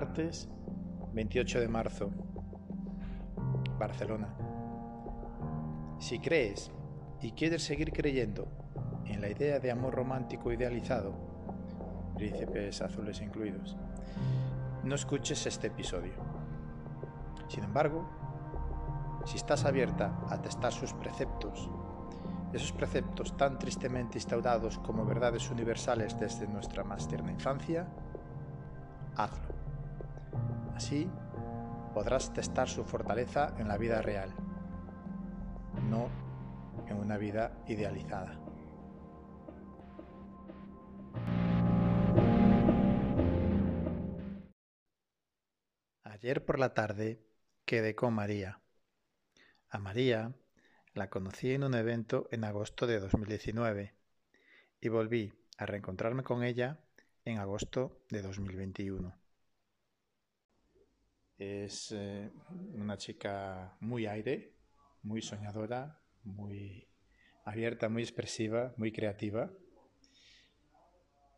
Martes 28 de marzo, Barcelona. Si crees y quieres seguir creyendo en la idea de amor romántico idealizado, príncipes azules incluidos, no escuches este episodio. Sin embargo, si estás abierta a testar sus preceptos, esos preceptos tan tristemente instaurados como verdades universales desde nuestra más tierna infancia, hazlo. Así podrás testar su fortaleza en la vida real, no en una vida idealizada. Ayer por la tarde quedé con María. A María la conocí en un evento en agosto de 2019 y volví a reencontrarme con ella en agosto de 2021. Es eh, una chica muy aire, muy soñadora, muy abierta, muy expresiva, muy creativa.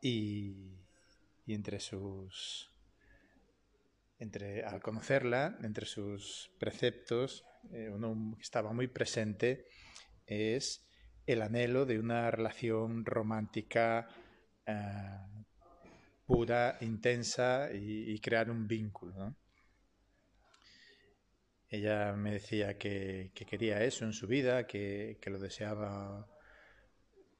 Y, y entre sus. Entre, al conocerla, entre sus preceptos, eh, uno que estaba muy presente es el anhelo de una relación romántica eh, pura, intensa y, y, crear un vínculo. ¿no? Ella me decía que, que, quería eso en su vida, que, que lo deseaba,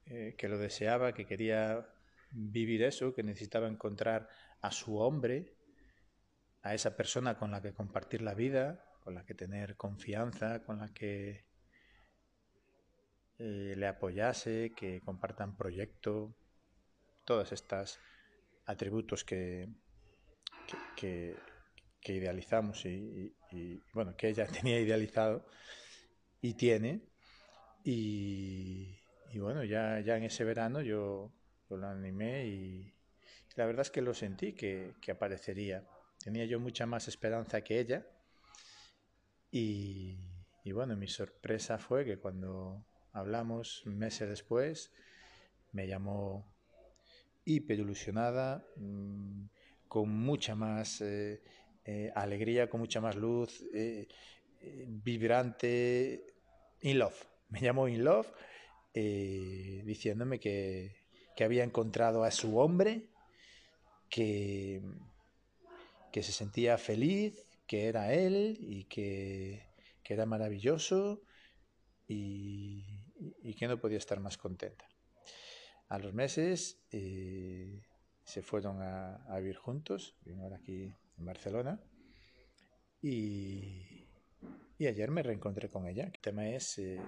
eh, que lo deseaba, que quería vivir eso, que necesitaba encontrar a su hombre, a esa persona con la que compartir la vida, con la que tener confianza, con la que eh, le apoyase, que compartan proyecto, todos estos atributos que, que, que idealizamos y, bueno, que ella tenía idealizado y tiene. Y, bueno, ya, ya en ese verano yo, yo lo animé y la verdad es que lo sentí que, que aparecería. Tenía yo mucha más esperanza que ella. Y, bueno, mi sorpresa fue que cuando hablamos meses después, me llamó hiper ilusionada, mmm, con mucha más eh, eh, alegría, con mucha más luz, eh, eh, vibrante, in love. Me llamó in love, diciéndome que, que, había encontrado a su hombre, que, que se sentía feliz, que era él y que, que era maravilloso y, que no podía estar más contenta. A los meses se fueron a, vivir juntos, vivimos ahora aquí en Barcelona. Y, y, ayer me reencontré con ella. El tema es eh,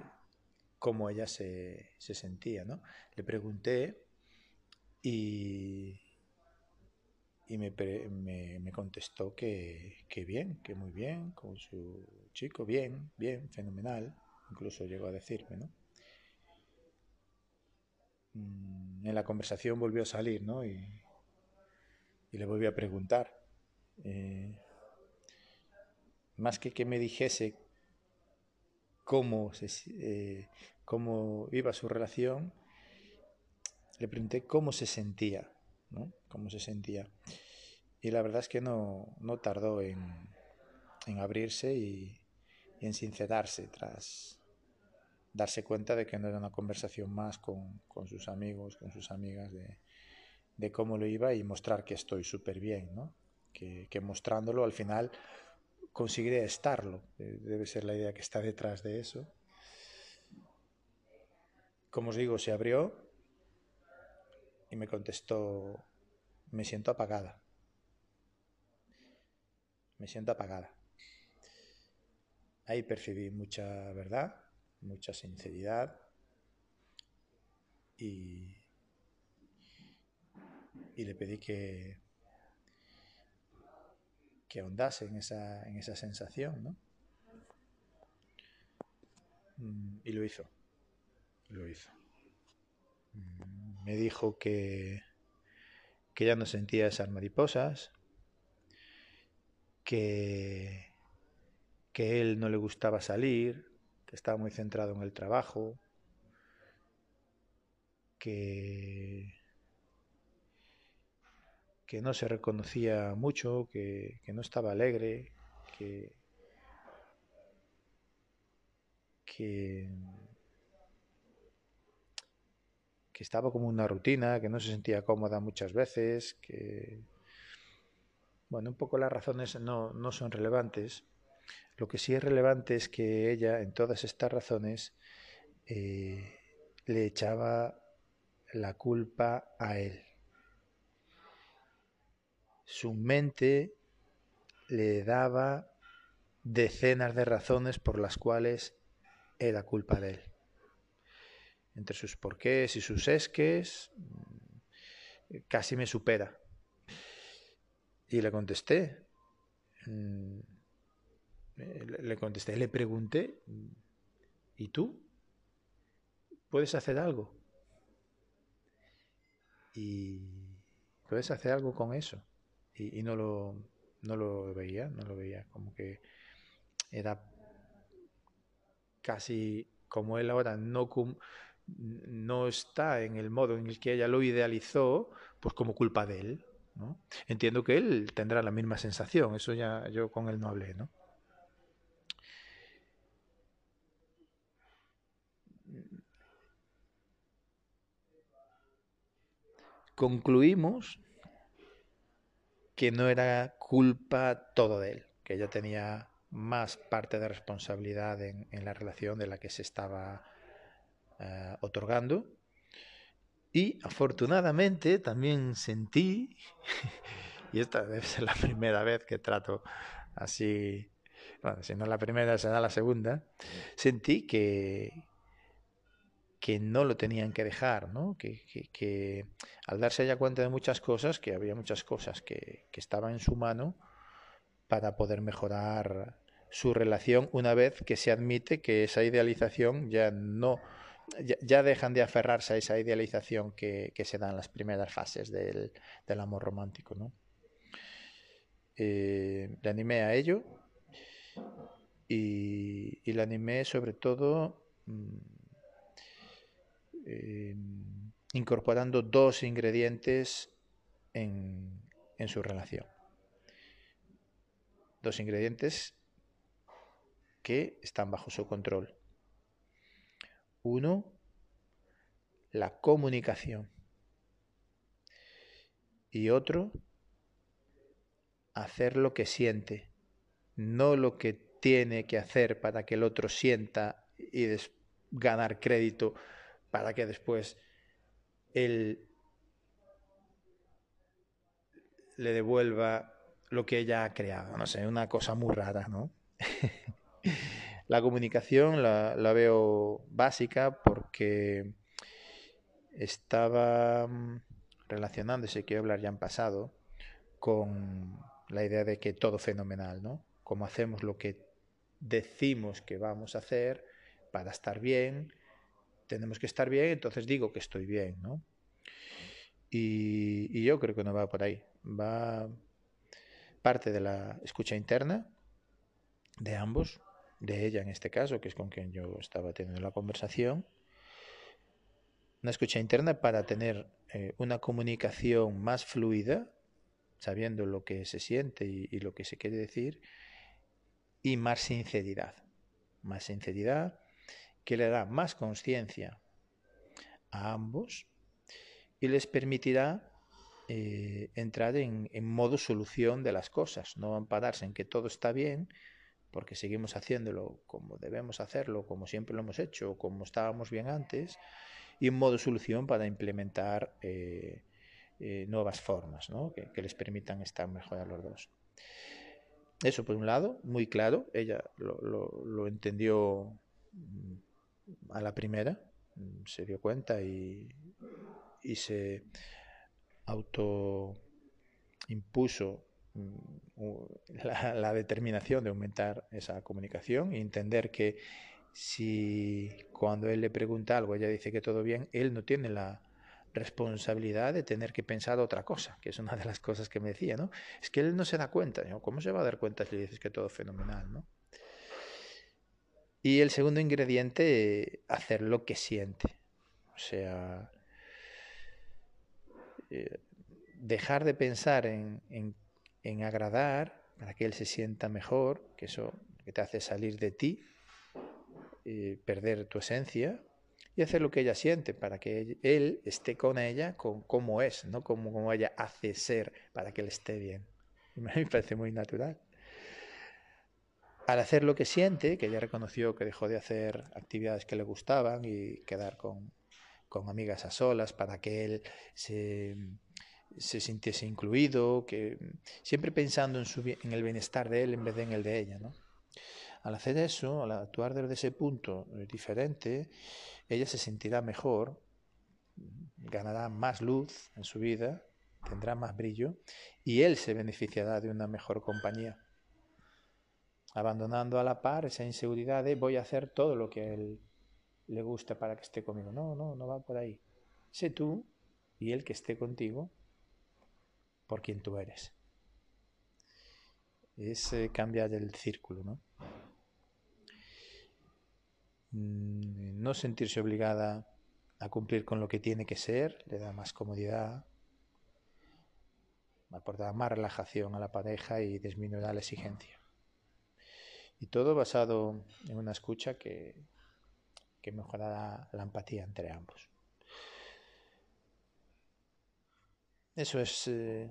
cómo ella se, se, sentía, ¿no? Le pregunté y, y me, me, me, contestó que, que, bien, que muy bien, con su chico, bien, bien, fenomenal. Incluso llegó a decirme, ¿no? Mm, en la conversación volvió a salir, ¿no? Y, y le volví a preguntar eh, más que que me dijese cómo, eh, cómo iba su relación, le pregunté cómo se sentía, ¿no? Cómo se sentía. Y la verdad es que no, no tardó en, en abrirse y, y, en sincerarse tras darse cuenta de que no era una conversación más con, con sus amigos, con sus amigas, de, de cómo lo iba y mostrar que estoy súper bien, ¿no? Que, mostrándolo al final conseguiré estarlo. Eh, debe ser la idea que está detrás de eso. Como os digo, se abrió y me contestó, me siento apagada. Me siento apagada. Ahí percibí mucha verdad, mucha sinceridad y, y le pedí que, que ahondase en esa, en esa sensación, ¿no? Mm, y lo hizo, lo hizo. Mm, me dijo que, que ya no sentía esas mariposas, que, que él no le gustaba salir, que estaba muy centrado en el trabajo, que que no se reconocía mucho, que, que no estaba alegre, que, que, estaba como una rutina, que no se sentía cómoda muchas veces, que, bueno, un poco las razones no, no son relevantes. Lo que sí es relevante es que ella, en todas estas razones, eh, le echaba la culpa a él. Su mente le daba decenas de razones por las cuales era culpa de él. Entre sus porqués y sus esques, mm, casi me supera. Y le contesté. Mm, le contesté, le pregunté, ¿y tú? ¿Puedes hacer algo? Y puedes hacer algo con eso. Y, no, lo, no lo veía, no lo veía. Como que era casi como él ahora no, no está en el modo en el que ella lo idealizó, pues como culpa de él. ¿no? Entiendo que él tendrá la misma sensación, eso ya yo con él no hablé, ¿no? Concluimos que no era culpa todo de él, que ella tenía más parte de responsabilidad en, la relación de la que se estaba eh, otorgando. Y afortunadamente también sentí, y esta debe ser la primera vez que trato así, bueno, si no la primera será la segunda, sentí que, que no lo tenían que dejar, ¿no? Que, al darse ya cuenta de muchas cosas, que había muchas cosas que, que estaban en su mano para poder mejorar su relación una vez que se admite que esa idealización ya no ya, dejan de aferrarse a esa idealización que, se da en las primeras fases del, amor romántico. ¿no? Eh, le animé a ello y, y le animé sobre todo mm, eh, incorporando dos ingredientes en, en su relación. Dos ingredientes que están bajo su control. Uno, la comunicación. Y otro, hacer lo que siente, no lo que tiene que hacer para que el otro sienta y ganar crédito para que después él le devuelva lo que ella ha creado. No sé, una cosa muy rara, ¿no? La comunicación la, veo básica porque estaba mm, relacionándose, quiero hablar ya en pasado, con la idea de que todo fenomenal, ¿no? Como hacemos lo que decimos que vamos a hacer para estar bien, tenemos que estar bien, entonces digo que estoy bien, ¿no? Y, yo creo que no va por ahí. Va parte de la escucha interna de ambos, de ella en este caso, que es con quien yo estaba teniendo la conversación, una escucha interna para tener eh, una comunicación más fluida, sabiendo lo que se siente y, lo que se quiere decir, y más sinceridad. Más sinceridad que le da más conciencia a ambos y les permitirá eh, entrar en, modo solución de las cosas, no ampararse en que todo está bien, porque seguimos haciéndolo como debemos hacerlo, como siempre lo hemos hecho, como estábamos bien antes, y un modo solución para implementar eh, eh, nuevas formas ¿no? que, les permitan estar mejor a los dos. Eso por un lado, muy claro, ella lo, lo, entendió mm, a la primera, mm, se dio cuenta y, y se auto impuso Mm, la, determinación de aumentar esa comunicación y entender que si cuando él le pregunta algo ella dice que todo bien, él no tiene la responsabilidad de tener que pensar otra cosa, que es una de las cosas que me decía, ¿no? Es que él no se da cuenta, ¿no? ¿Cómo se va a dar cuenta si le dices que todo fenomenal, ¿no? Y el segundo ingrediente, hacer lo que siente. O sea, eh, dejar de pensar en, en, agradar para que él se sienta mejor, que eso que te hace salir de ti, y perder tu esencia, y hacer lo que ella siente para que él esté con ella con como es, no como, como ella hace ser para que él esté bien. me parece muy natural. Al hacer lo que siente, que ella reconoció que dejó de hacer actividades que le gustaban y quedar con, con amigas a solas para que él se, se sintiese incluido, que siempre pensando en, su, en el bienestar de él en vez de en el de ella. ¿no? Al hacer eso, al actuar desde ese punto diferente, ella se sentirá mejor, ganará más luz en su vida, tendrá más brillo y él se beneficiará de una mejor compañía. Abandonando a la par esa inseguridad de voy a hacer todo lo que a él le gusta para que esté conmigo. No, no, no va por ahí. Sé tú y él que esté contigo por quien tú eres. Es eh, cambiar el círculo, ¿no? Mm, no sentirse obligada a cumplir con lo que tiene que ser, le da más comodidad, aportará más relajación a la pareja y disminuirá la exigencia. Y todo basado en una escucha que, que mejorará la empatía entre ambos. Eso es eh,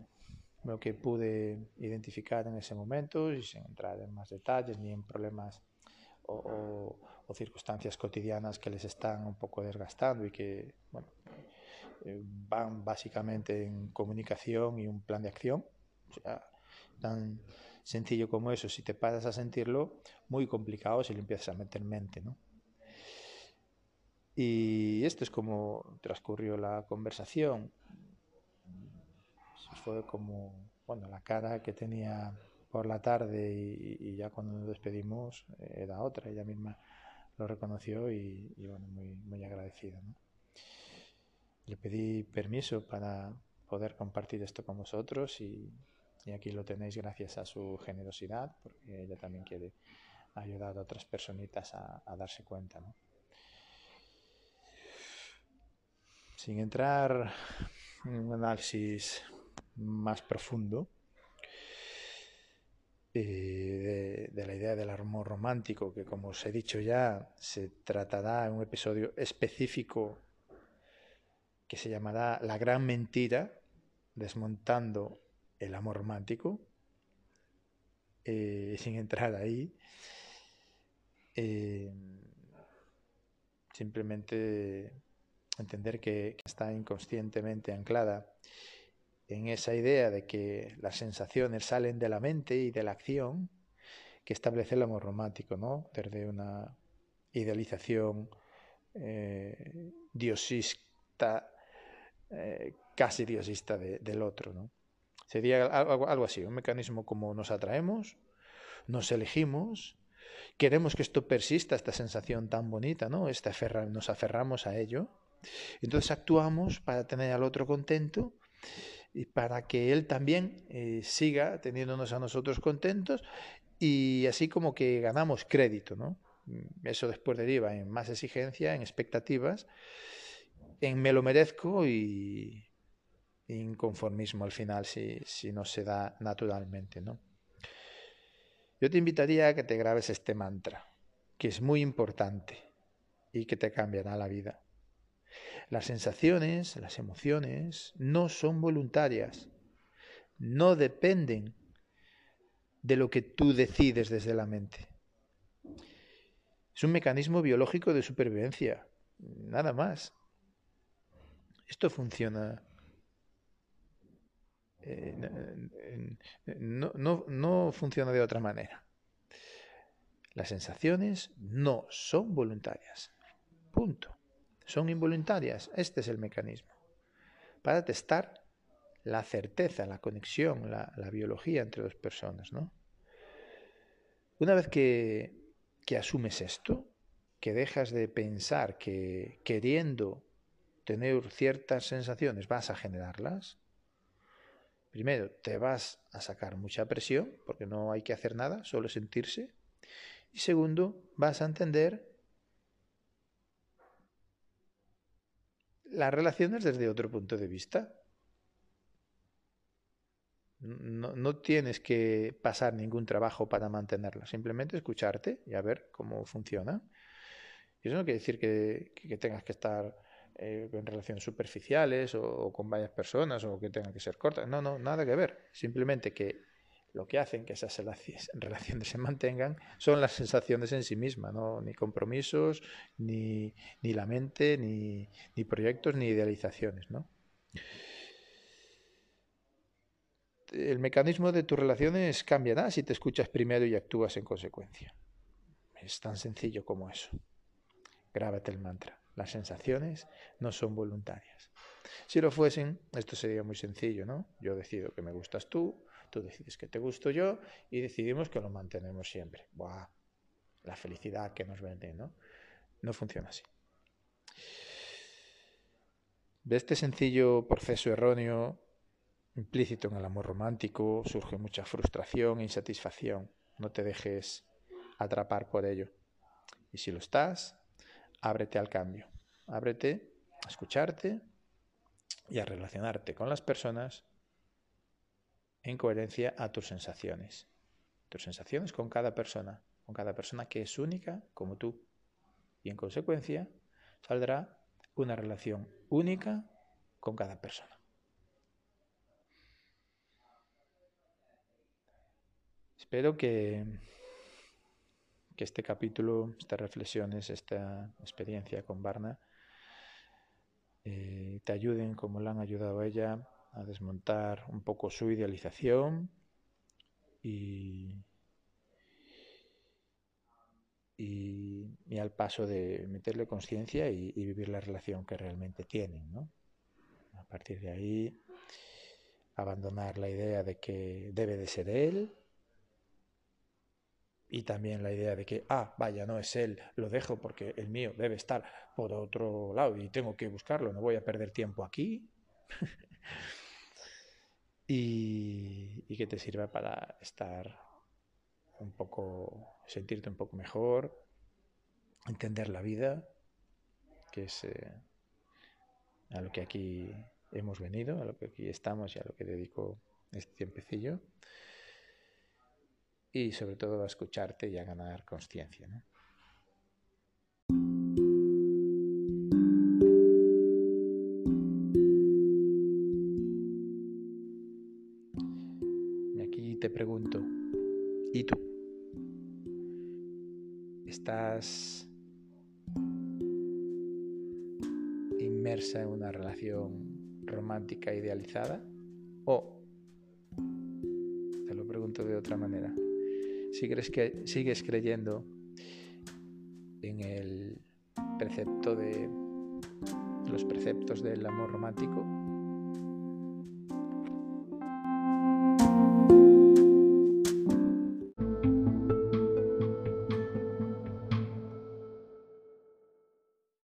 lo que pude identificar en ese momento y sin entrar en más detalles ni en problemas o, circunstancias cotidianas que les están un poco desgastando y que eh, van básicamente en comunicación y un plan de acción. Sencillo como eso, si te paras a sentirlo, muy complicado si lo empiezas a meter en mente. ¿no? Y esto es como transcurrió la conversación. Fue como, bueno, la cara que tenía por la tarde y, ya cuando nos despedimos eh, era otra, ella misma lo reconoció y, bueno, muy, muy agradecida. Le pedí permiso para poder compartir esto con vosotros y, aquí lo tenéis gracias a su generosidad, porque ella también quiere ayudar a otras personitas a, darse cuenta. ¿no? Sin entrar en un análisis más profundo, de, de, la idea del amor romántico, que como os he dicho ya, se tratará en un episodio específico que se llamará La gran mentira, desmontando el amor romántico, eh, sin entrar ahí. Eh, simplemente entender que está inconscientemente anclada en esa idea de que las sensaciones salen de la mente y de la acción que establece el amor romántico, ¿no? Desde una idealización eh, diosista, casi diosista del otro, ¿no? Sería algo, así, un mecanismo como nos atraemos, nos elegimos, queremos que esto persista, esta sensación tan bonita, ¿no? Esta nos aferramos a ello. Entonces actuamos para tener al otro contento y para que Él también eh, siga teniéndonos a nosotros contentos y así como que ganamos crédito, ¿no? Eso después deriva en más exigencia, en expectativas, en me lo merezco y inconformismo al final si, si no se da naturalmente, ¿no? Yo te invitaría a que te grabes este mantra, que es muy importante y que te cambiará la vida. Las sensaciones, las emociones no son voluntarias, no dependen de lo que tú decides desde la mente. Es un mecanismo biológico de supervivencia, nada más. Esto funciona. No, no, no funciona de otra manera. Las sensaciones no son voluntarias. Punto son involuntarias. Este es el mecanismo. Para testar la certeza, la conexión, la, biología entre dos personas. ¿no? Una vez que, que asumes esto, que dejas de pensar que queriendo tener ciertas sensaciones vas a generarlas, primero te vas a sacar mucha presión, porque no hay que hacer nada, solo sentirse, y segundo, vas a entender las relaciones desde otro punto de vista. No, tienes que pasar ningún trabajo para mantenerla, simplemente escucharte y a ver cómo funciona. Y eso no quiere decir que tengas que estar eh, en relaciones superficiales o, con varias personas o que tengan que ser cortas. No, no, nada que ver. Simplemente que lo que hacen que esas relaciones se mantengan son las sensaciones en sí mismas, ¿no? ni compromisos, ni, ni la mente, ni, ni, proyectos, ni idealizaciones. ¿no? El mecanismo de tus relaciones cambiará si te escuchas primero y actúas en consecuencia. Es tan sencillo como eso. Grábate el mantra. Las sensaciones no son voluntarias. Si lo fuesen, esto sería muy sencillo, ¿no? Yo decido que me gustas tú, tú decides que te gusto yo y decidimos que lo mantenemos siempre. Buah, la felicidad que nos vende, ¿no? No funciona así. De este sencillo proceso erróneo implícito en el amor romántico surge mucha frustración e insatisfacción. No te dejes atrapar por ello. Y si lo estás, ábrete al cambio. Ábrete a escucharte y a relacionarte con las personas en coherencia a tus sensaciones. Tus sensaciones con cada persona, con cada persona que es única como tú. Y en consecuencia saldrá una relación única con cada persona. Espero que, que este capítulo, estas reflexiones, esta experiencia con Barna eh, te ayuden como la han ayudado a ella a desmontar un poco su idealización y, y, al paso de meterle conciencia y, y, vivir la relación que realmente tienen. ¿no? A partir de ahí, abandonar la idea de que debe de ser él y también la idea de que, ah, vaya, no es él, lo dejo porque el mío debe estar por otro lado y tengo que buscarlo, no voy a perder tiempo aquí. y, que te sirva para estar un poco, sentirte un poco mejor, entender la vida, que es eh, a lo que aquí hemos venido, a lo que aquí estamos y a lo que dedico este tiempecillo. Y sobre todo a escucharte y a ganar conciencia. ¿no? te pregunto, ¿y tú? ¿Estás inmersa en una relación romántica idealizada? ¿O, te lo pregunto de otra manera, ¿sigues, que, sigues creyendo en el precepto de los preceptos del amor romántico?